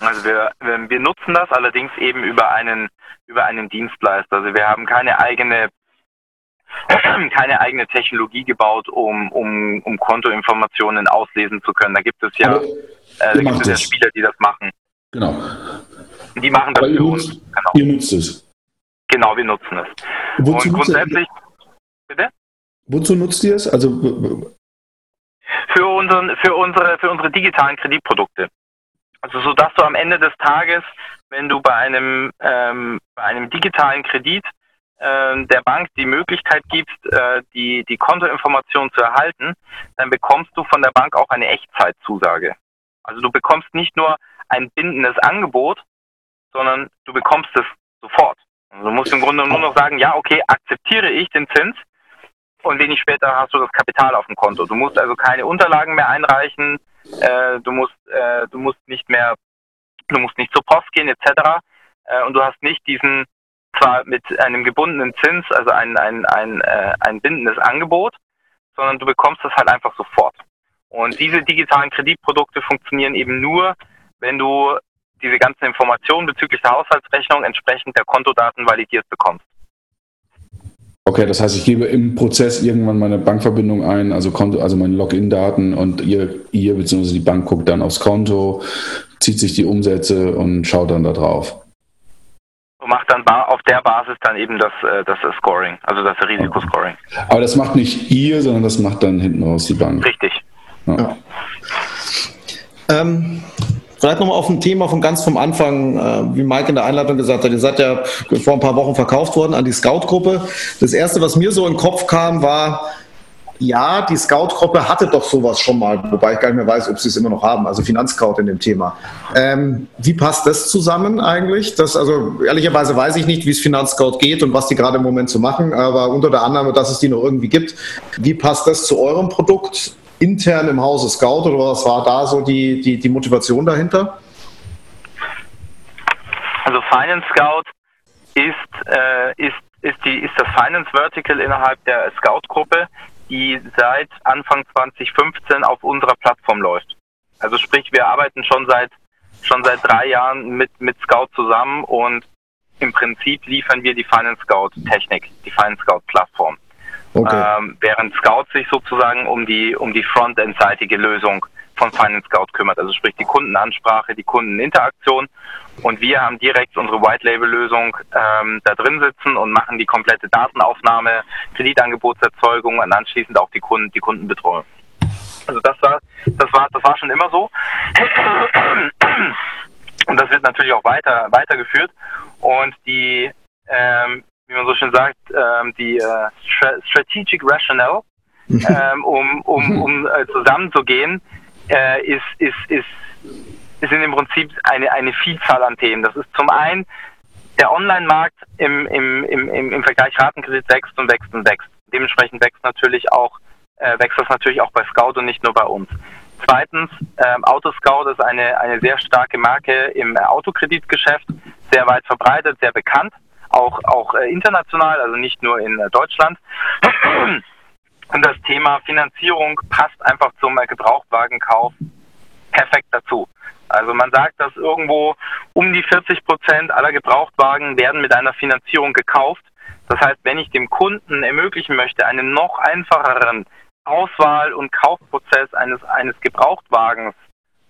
Also wir, wir nutzen das allerdings eben über einen, über einen Dienstleister. Also wir haben keine eigene keine eigene Technologie gebaut, um, um, um Kontoinformationen auslesen zu können. Da gibt es ja, äh, gibt es ja Spieler, die das machen. Genau. Die machen das für uns. Genau. Ihr nutzt es. Genau, wir nutzen es. Wozu Und grundsätzlich, bitte? Wozu nutzt ihr es? Also Für, unseren, für, unsere, für unsere digitalen Kreditprodukte. Also so dass du am Ende des Tages, wenn du bei einem, ähm, bei einem digitalen Kredit der Bank die Möglichkeit gibst, äh, die, die Kontoinformation zu erhalten, dann bekommst du von der Bank auch eine Echtzeitzusage. Also du bekommst nicht nur ein bindendes Angebot, sondern du bekommst es sofort. Also du musst im Grunde nur noch sagen, ja, okay, akzeptiere ich den Zins und wenig später hast du das Kapital auf dem Konto. Du musst also keine Unterlagen mehr einreichen, äh, du musst, äh, du musst nicht mehr, du musst nicht zur Post gehen etc. Äh, und du hast nicht diesen zwar mit einem gebundenen Zins, also ein, ein, ein, äh, ein bindendes Angebot, sondern du bekommst das halt einfach sofort. Und diese digitalen Kreditprodukte funktionieren eben nur, wenn du diese ganzen Informationen bezüglich der Haushaltsrechnung entsprechend der Kontodaten validiert bekommst. Okay, das heißt, ich gebe im Prozess irgendwann meine Bankverbindung ein, also Konto, also meine Login-Daten und ihr, ihr bzw. die Bank guckt dann aufs Konto, zieht sich die Umsätze und schaut dann da drauf. Macht dann auf der Basis dann eben das, äh, das Scoring, also das Risikoscoring. Aber das macht nicht ihr, sondern das macht dann hinten raus die Bank. Richtig. Ja. Ja. Ähm, Vielleicht nochmal auf ein Thema von ganz vom Anfang, äh, wie Mike in der Einleitung gesagt hat. Ihr seid ja vor ein paar Wochen verkauft worden an die Scout-Gruppe. Das erste, was mir so in den Kopf kam, war, ja, die Scout-Gruppe hatte doch sowas schon mal, wobei ich gar nicht mehr weiß, ob sie es immer noch haben, also Finanzscout in dem Thema. Ähm, wie passt das zusammen eigentlich? Das, also ehrlicherweise weiß ich nicht, wie es Finanzscout geht und was die gerade im Moment so machen, aber unter der Annahme, dass es die noch irgendwie gibt, wie passt das zu eurem Produkt? intern im Hause Scout oder was war da so die, die, die Motivation dahinter? Also Finance Scout ist, äh, ist, ist, die, ist das Finance Vertical innerhalb der Scout-Gruppe, die seit Anfang 2015 auf unserer Plattform läuft. Also sprich, wir arbeiten schon seit schon seit drei Jahren mit, mit Scout zusammen und im Prinzip liefern wir die Finance Scout Technik, die Finance Scout Plattform. Okay. Ähm, während Scout sich sozusagen um die, um die Frontend-seitige Lösung von Finance Scout kümmert, also sprich die Kundenansprache, die Kundeninteraktion. Und wir haben direkt unsere White-Label-Lösung ähm, da drin sitzen und machen die komplette Datenaufnahme, Kreditangebotserzeugung und anschließend auch die Kunden, die Kundenbetreuung. Also das war, das war, das war schon immer so. Und das wird natürlich auch weiter, weitergeführt. Und die, ähm, wie man so schön sagt, ähm, die äh, Strategic Rationale, ähm, um, um, um äh, zusammenzugehen, äh, ist, ist, ist, in dem Prinzip eine, eine Vielzahl an Themen. Das ist zum einen der Online-Markt im, im, im, im Vergleich Ratenkredit wächst und wächst und wächst. Dementsprechend wächst natürlich auch, äh, wächst das natürlich auch bei Scout und nicht nur bei uns. Zweitens, ähm, Autoscout ist eine, eine sehr starke Marke im Autokreditgeschäft, sehr weit verbreitet, sehr bekannt auch, auch äh, international, also nicht nur in äh, Deutschland. Und das Thema Finanzierung passt einfach zum Gebrauchtwagenkauf perfekt dazu. Also man sagt, dass irgendwo um die 40 Prozent aller Gebrauchtwagen werden mit einer Finanzierung gekauft. Das heißt, wenn ich dem Kunden ermöglichen möchte, einen noch einfacheren Auswahl- und Kaufprozess eines, eines Gebrauchtwagens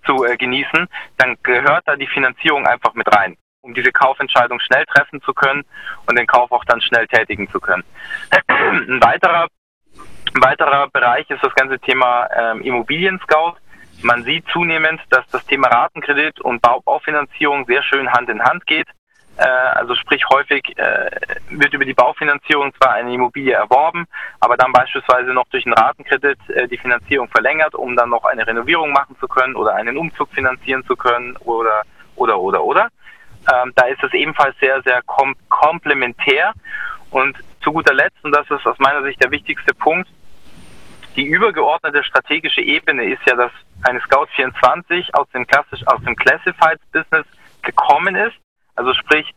zu äh, genießen, dann gehört da die Finanzierung einfach mit rein um diese Kaufentscheidung schnell treffen zu können und den Kauf auch dann schnell tätigen zu können. Ein weiterer, ein weiterer Bereich ist das ganze Thema ähm, Immobilien-Scout. Man sieht zunehmend, dass das Thema Ratenkredit und Bau Baufinanzierung sehr schön Hand in Hand geht. Äh, also sprich häufig äh, wird über die Baufinanzierung zwar eine Immobilie erworben, aber dann beispielsweise noch durch einen Ratenkredit äh, die Finanzierung verlängert, um dann noch eine Renovierung machen zu können oder einen Umzug finanzieren zu können oder oder oder oder. Ähm, da ist es ebenfalls sehr, sehr kom komplementär. Und zu guter Letzt, und das ist aus meiner Sicht der wichtigste Punkt, die übergeordnete strategische Ebene ist ja, dass eine Scout 24 aus dem klassisch aus dem Classifieds Business gekommen ist, also sprich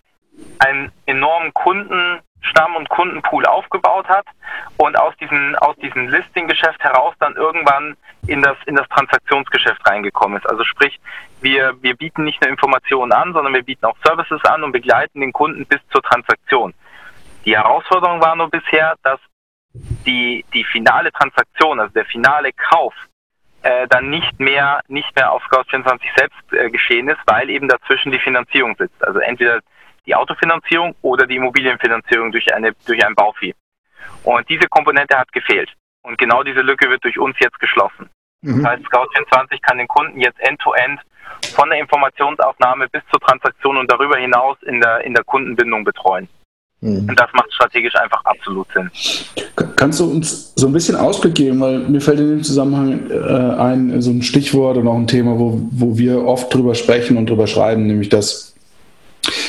einen enormen Kundenstamm und Kundenpool aufgebaut hat und aus diesem aus diesem Listing-Geschäft heraus dann irgendwann in das in das Transaktionsgeschäft reingekommen ist. Also sprich wir, wir bieten nicht nur Informationen an, sondern wir bieten auch Services an und begleiten den Kunden bis zur Transaktion. Die Herausforderung war nur bisher, dass die, die finale Transaktion, also der finale Kauf, äh, dann nicht mehr, nicht mehr auf Scout24 selbst äh, geschehen ist, weil eben dazwischen die Finanzierung sitzt. Also entweder die Autofinanzierung oder die Immobilienfinanzierung durch, eine, durch ein Bauvieh. Und diese Komponente hat gefehlt. Und genau diese Lücke wird durch uns jetzt geschlossen. Mhm. Das heißt, Scout24 kann den Kunden jetzt end-to-end -end von der Informationsaufnahme bis zur Transaktion und darüber hinaus in der, in der Kundenbindung betreuen. Mhm. Und das macht strategisch einfach absolut Sinn. Kannst du uns so ein bisschen Ausblick geben, weil mir fällt in dem Zusammenhang äh, ein so ein Stichwort und auch ein Thema, wo, wo wir oft drüber sprechen und drüber schreiben, nämlich dass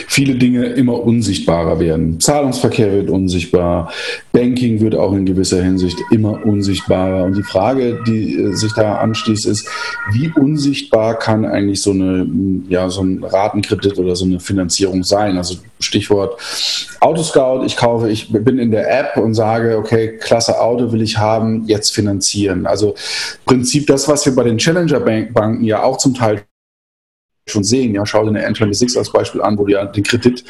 viele Dinge immer unsichtbarer werden. Zahlungsverkehr wird unsichtbar, Banking wird auch in gewisser Hinsicht immer unsichtbarer. Und die Frage, die äh, sich da anschließt, ist, wie unsichtbar kann eigentlich so eine, ja, so ein Ratenkredit oder so eine Finanzierung sein? Also Stichwort Autoscout, ich kaufe, ich bin in der App und sage, okay, klasse Auto will ich haben, jetzt finanzieren. Also Prinzip das, was wir bei den Challenger-Banken ja auch zum Teil schon sehen. Ja, schau dir eine N26 als Beispiel an, wo du ja den Kredit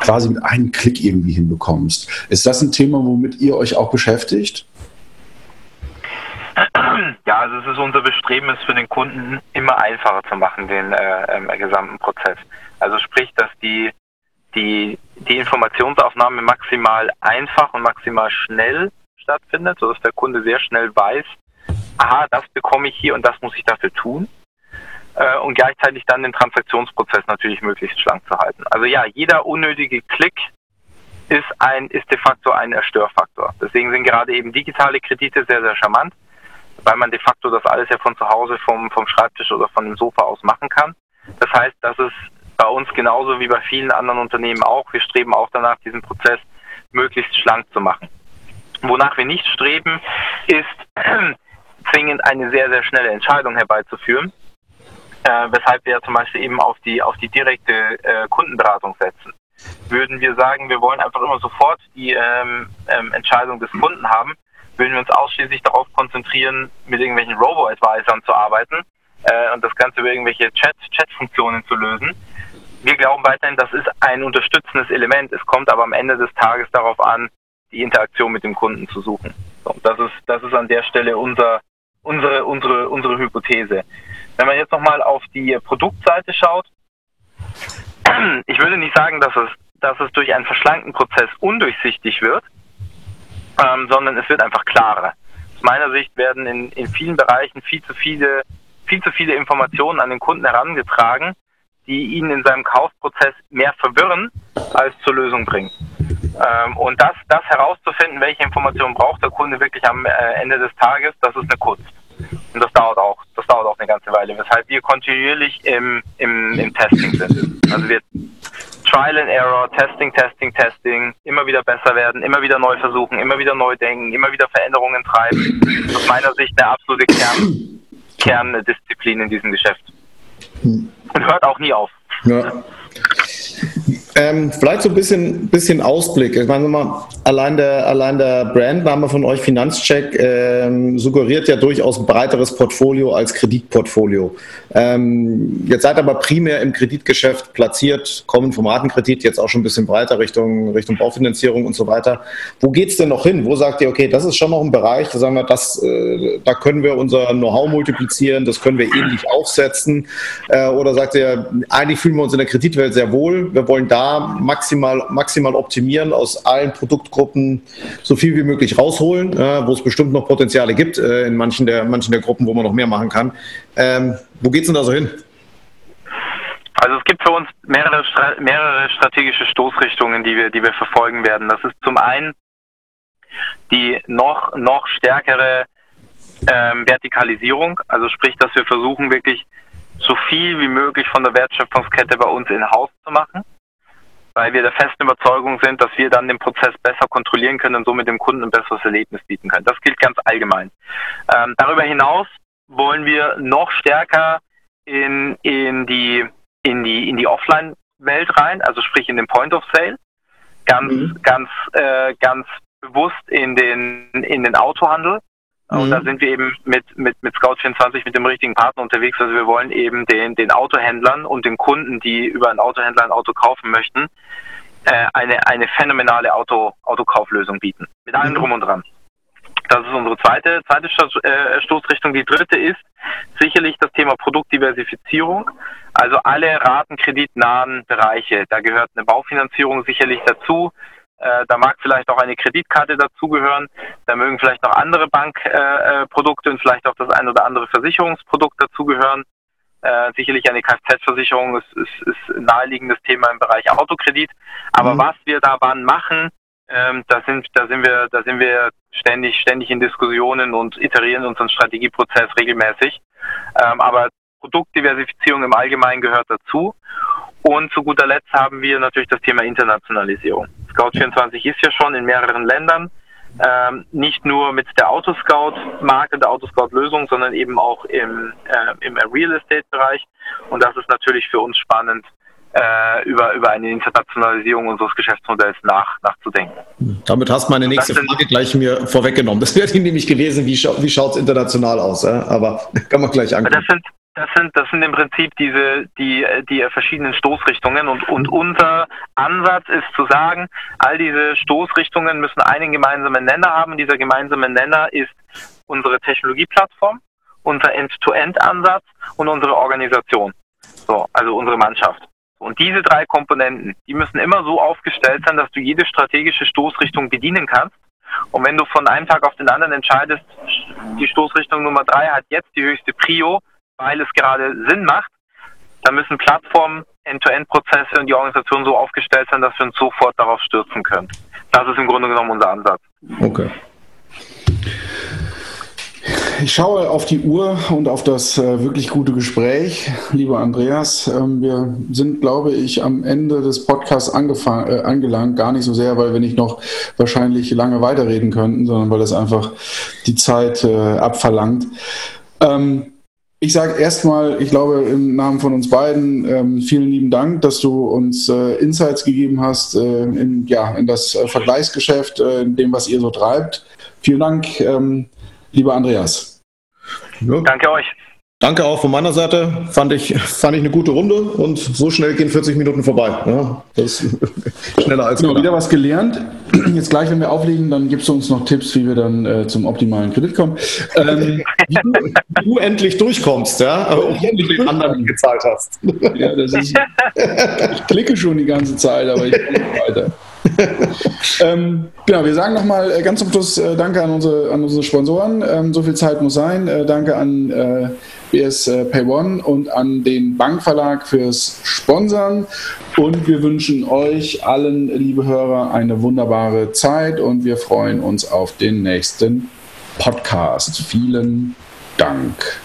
quasi mit einem Klick irgendwie hinbekommst. Ist das ein Thema, womit ihr euch auch beschäftigt? Ja, also es ist unser Bestreben, es für den Kunden immer einfacher zu machen, den äh, äh, gesamten Prozess. Also sprich, dass die, die, die Informationsaufnahme maximal einfach und maximal schnell stattfindet, sodass der Kunde sehr schnell weiß, aha, das bekomme ich hier und das muss ich dafür tun äh, und gleichzeitig dann den Transaktionsprozess natürlich möglichst schlank zu halten. Also ja, jeder unnötige Klick ist ein ist de facto ein Erstörfaktor. Deswegen sind gerade eben digitale Kredite sehr sehr charmant, weil man de facto das alles ja von zu Hause vom vom Schreibtisch oder von dem Sofa aus machen kann. Das heißt, das ist bei uns genauso wie bei vielen anderen Unternehmen auch. Wir streben auch danach, diesen Prozess möglichst schlank zu machen. Wonach wir nicht streben, ist zwingend eine sehr, sehr schnelle Entscheidung herbeizuführen, äh, weshalb wir zum Beispiel eben auf die, auf die direkte äh, Kundenberatung setzen. Würden wir sagen, wir wollen einfach immer sofort die ähm, ähm, Entscheidung des Kunden haben, würden wir uns ausschließlich darauf konzentrieren, mit irgendwelchen Robo-Advisern zu arbeiten äh, und das Ganze über irgendwelche Chat-Funktionen Chat zu lösen. Wir glauben weiterhin, das ist ein unterstützendes Element. Es kommt aber am Ende des Tages darauf an, die Interaktion mit dem Kunden zu suchen. So, das ist, das ist an der Stelle unser, unsere, unsere, unsere Hypothese. Wenn man jetzt nochmal auf die Produktseite schaut, ich würde nicht sagen, dass es, dass es durch einen verschlankten Prozess undurchsichtig wird, ähm, sondern es wird einfach klarer. Aus meiner Sicht werden in, in vielen Bereichen viel zu viele, viel zu viele Informationen an den Kunden herangetragen, die ihn in seinem Kaufprozess mehr verwirren als zur Lösung bringen. Ähm, und das, das herauszufinden, welche Informationen braucht der Kunde wirklich am äh, Ende des Tages, das ist eine Kunst. Und das dauert auch, das dauert auch eine ganze Weile, weshalb wir kontinuierlich im, im, im Testing sind. Also wir Trial and Error, Testing, Testing, Testing, immer wieder besser werden, immer wieder neu versuchen, immer wieder neu denken, immer wieder Veränderungen treiben. Aus meiner Sicht eine absolute Kern, Kerndisziplin in diesem Geschäft. Und hört auch nie auf. Ja. Ähm, vielleicht so ein bisschen, bisschen Ausblick. Ich meine mal, allein der, allein der Brandname von euch, Finanzcheck, ähm, suggeriert ja durchaus ein breiteres Portfolio als Kreditportfolio. Ähm, jetzt seid aber primär im Kreditgeschäft platziert, kommen vom Ratenkredit jetzt auch schon ein bisschen breiter Richtung, Richtung Baufinanzierung und so weiter. Wo geht's denn noch hin? Wo sagt ihr, okay, das ist schon noch ein Bereich, da sagen wir, das, äh, da können wir unser Know-how multiplizieren, das können wir ähnlich aufsetzen? Äh, oder sagt ihr, eigentlich fühlen wir uns in der Kreditwelt sehr wohl, wir wollen da maximal, maximal optimieren, aus allen Produktgruppen so viel wie möglich rausholen, äh, wo es bestimmt noch Potenziale gibt äh, in manchen der, manchen der Gruppen, wo man noch mehr machen kann. Ähm, wo geht es denn da so hin? Also es gibt für uns mehrere, mehrere strategische Stoßrichtungen, die wir, die wir verfolgen werden. Das ist zum einen die noch, noch stärkere ähm, Vertikalisierung, also sprich, dass wir versuchen wirklich so viel wie möglich von der Wertschöpfungskette bei uns in Haus zu machen weil wir der festen Überzeugung sind, dass wir dann den Prozess besser kontrollieren können und somit dem Kunden ein besseres Erlebnis bieten können. Das gilt ganz allgemein. Ähm, darüber hinaus wollen wir noch stärker in, in die, in die, in die Offline-Welt rein, also sprich in den Point of Sale, ganz, mhm. ganz, äh, ganz bewusst in den, in den Autohandel, und da mhm. sind wir eben mit, mit, mit Scout24 mit dem richtigen Partner unterwegs. Also wir wollen eben den, den Autohändlern und den Kunden, die über einen Autohändler ein Auto kaufen möchten, äh, eine, eine phänomenale Auto, Autokauflösung bieten. Mit allem mhm. drum und dran. Das ist unsere zweite, zweite äh, Stoßrichtung. Die dritte ist sicherlich das Thema Produktdiversifizierung. Also alle ratenkreditnahen Bereiche. Da gehört eine Baufinanzierung sicherlich dazu. Äh, da mag vielleicht auch eine Kreditkarte dazugehören. Da mögen vielleicht noch andere Bankprodukte äh, und vielleicht auch das ein oder andere Versicherungsprodukt dazugehören. Äh, sicherlich eine Kfz-Versicherung ist, ist, ist ein naheliegendes Thema im Bereich Autokredit. Aber mhm. was wir da wann machen, ähm, da sind, da sind wir, da sind wir ständig, ständig in Diskussionen und iterieren unseren Strategieprozess regelmäßig. Ähm, aber Produktdiversifizierung im Allgemeinen gehört dazu. Und zu guter Letzt haben wir natürlich das Thema Internationalisierung. Scout24 ist ja schon in mehreren Ländern, ähm, nicht nur mit der Autoscout-Marke, der Autoscout-Lösung, sondern eben auch im, äh, im Real Estate-Bereich. Und das ist natürlich für uns spannend, äh, über, über eine Internationalisierung unseres Geschäftsmodells nach, nachzudenken. Damit hast du meine nächste Frage gleich mir vorweggenommen. Das wäre nämlich gewesen, wie, scha wie schaut es international aus? Ja? Aber kann man gleich angucken. Das sind, das sind, das sind im Prinzip diese, die, die verschiedenen Stoßrichtungen und, und unser Ansatz ist zu sagen, all diese Stoßrichtungen müssen einen gemeinsamen Nenner haben. Dieser gemeinsame Nenner ist unsere Technologieplattform, unser End-to-End-Ansatz und unsere Organisation. So, also unsere Mannschaft. Und diese drei Komponenten, die müssen immer so aufgestellt sein, dass du jede strategische Stoßrichtung bedienen kannst. Und wenn du von einem Tag auf den anderen entscheidest, die Stoßrichtung Nummer drei hat jetzt die höchste Prio, weil es gerade Sinn macht, dann müssen Plattformen, End-to-End-Prozesse und die Organisation so aufgestellt sein, dass wir uns sofort darauf stürzen können. Das ist im Grunde genommen unser Ansatz. Okay. Ich schaue auf die Uhr und auf das äh, wirklich gute Gespräch, lieber Andreas. Ähm, wir sind, glaube ich, am Ende des Podcasts äh, angelangt. Gar nicht so sehr, weil wir nicht noch wahrscheinlich lange weiterreden könnten, sondern weil es einfach die Zeit äh, abverlangt. Ähm, ich sage erstmal, ich glaube im Namen von uns beiden, ähm, vielen lieben Dank, dass du uns äh, Insights gegeben hast äh, in, ja, in das äh, Vergleichsgeschäft, in dem, was ihr so treibt. Vielen Dank, ähm, lieber Andreas. Ja. Danke euch. Danke auch von meiner Seite. Fand ich, fand ich eine gute Runde und so schnell gehen 40 Minuten vorbei. Ja, das ist schneller als genau, wieder was gelernt. Jetzt gleich, wenn wir auflegen, dann gibst du uns noch Tipps, wie wir dann äh, zum optimalen Kredit kommen. Ähm, wie, du, wie, du, endlich durchkommst, ja, aber auch endlich den anderen gezahlt hast. Ja, das ist, ich klicke schon die ganze Zeit, aber ich komme nicht weiter. ähm, genau, wir sagen nochmal äh, ganz zum Schluss äh, Danke an unsere, an unsere Sponsoren. Ähm, so viel Zeit muss sein. Äh, danke an äh, BS äh, Pay One und an den Bankverlag fürs Sponsern. Und wir wünschen euch allen, liebe Hörer, eine wunderbare Zeit und wir freuen uns auf den nächsten Podcast. Vielen Dank.